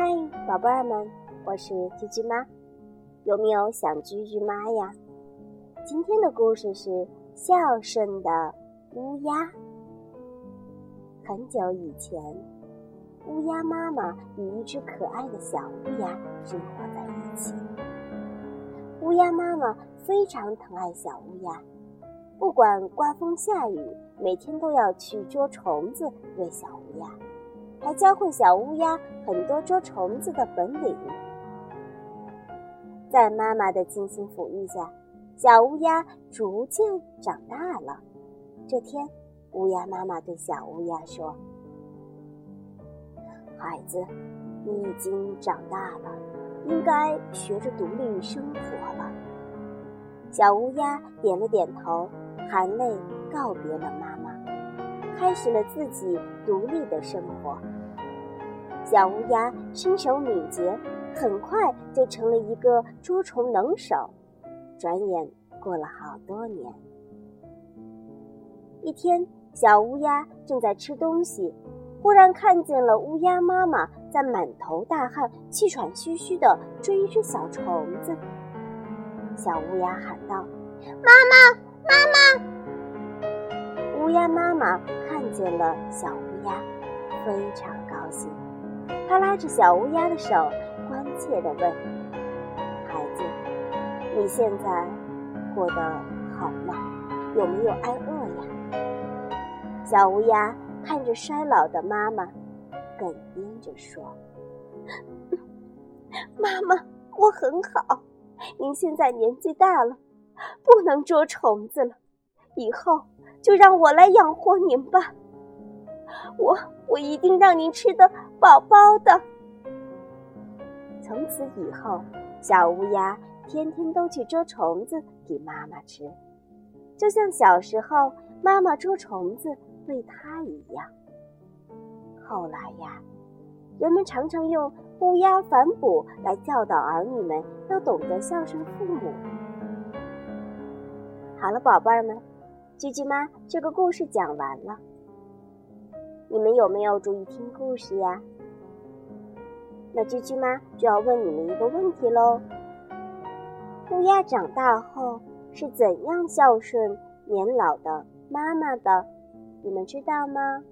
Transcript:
嗨，宝贝儿们，我是居居妈。有没有想居居妈呀？今天的故事是孝顺的乌鸦。很久以前，乌鸦妈妈与一只可爱的小乌鸦生活在一起。乌鸦妈妈非常疼爱小乌鸦，不管刮风下雨，每天都要去捉虫子喂小乌鸦。还教会小乌鸦很多捉虫子的本领。在妈妈的精心抚育下，小乌鸦逐渐长大了。这天，乌鸦妈妈对小乌鸦说：“孩子，你已经长大了，应该学着独立生活了。”小乌鸦点了点头，含泪告别了妈妈。开始了自己独立的生活。小乌鸦身手敏捷，很快就成了一个捉虫能手。转眼过了好多年。一天，小乌鸦正在吃东西，忽然看见了乌鸦妈妈在满头大汗、气喘吁吁地追一只小虫子。小乌鸦喊道：“妈妈，妈妈！”乌鸦妈妈见了小乌鸦，非常高兴。他拉着小乌鸦的手，关切地问：“孩子，你现在过得好吗？有没有挨饿呀？”小乌鸦看着衰老的妈妈，哽咽着说：“ 妈妈，我很好。您现在年纪大了，不能捉虫子了，以后……”就让我来养活您吧，我我一定让您吃得饱饱的。从此以后，小乌鸦天天都去捉虫子给妈妈吃，就像小时候妈妈捉虫子喂它一样。后来呀，人们常常用“乌鸦反哺”来教导儿女们要懂得孝顺父母。好了，宝贝儿们。鸡鸡妈，这个故事讲完了，你们有没有注意听故事呀？那鸡鸡妈就要问你们一个问题喽：乌鸦长大后是怎样孝顺年老的妈妈的？你们知道吗？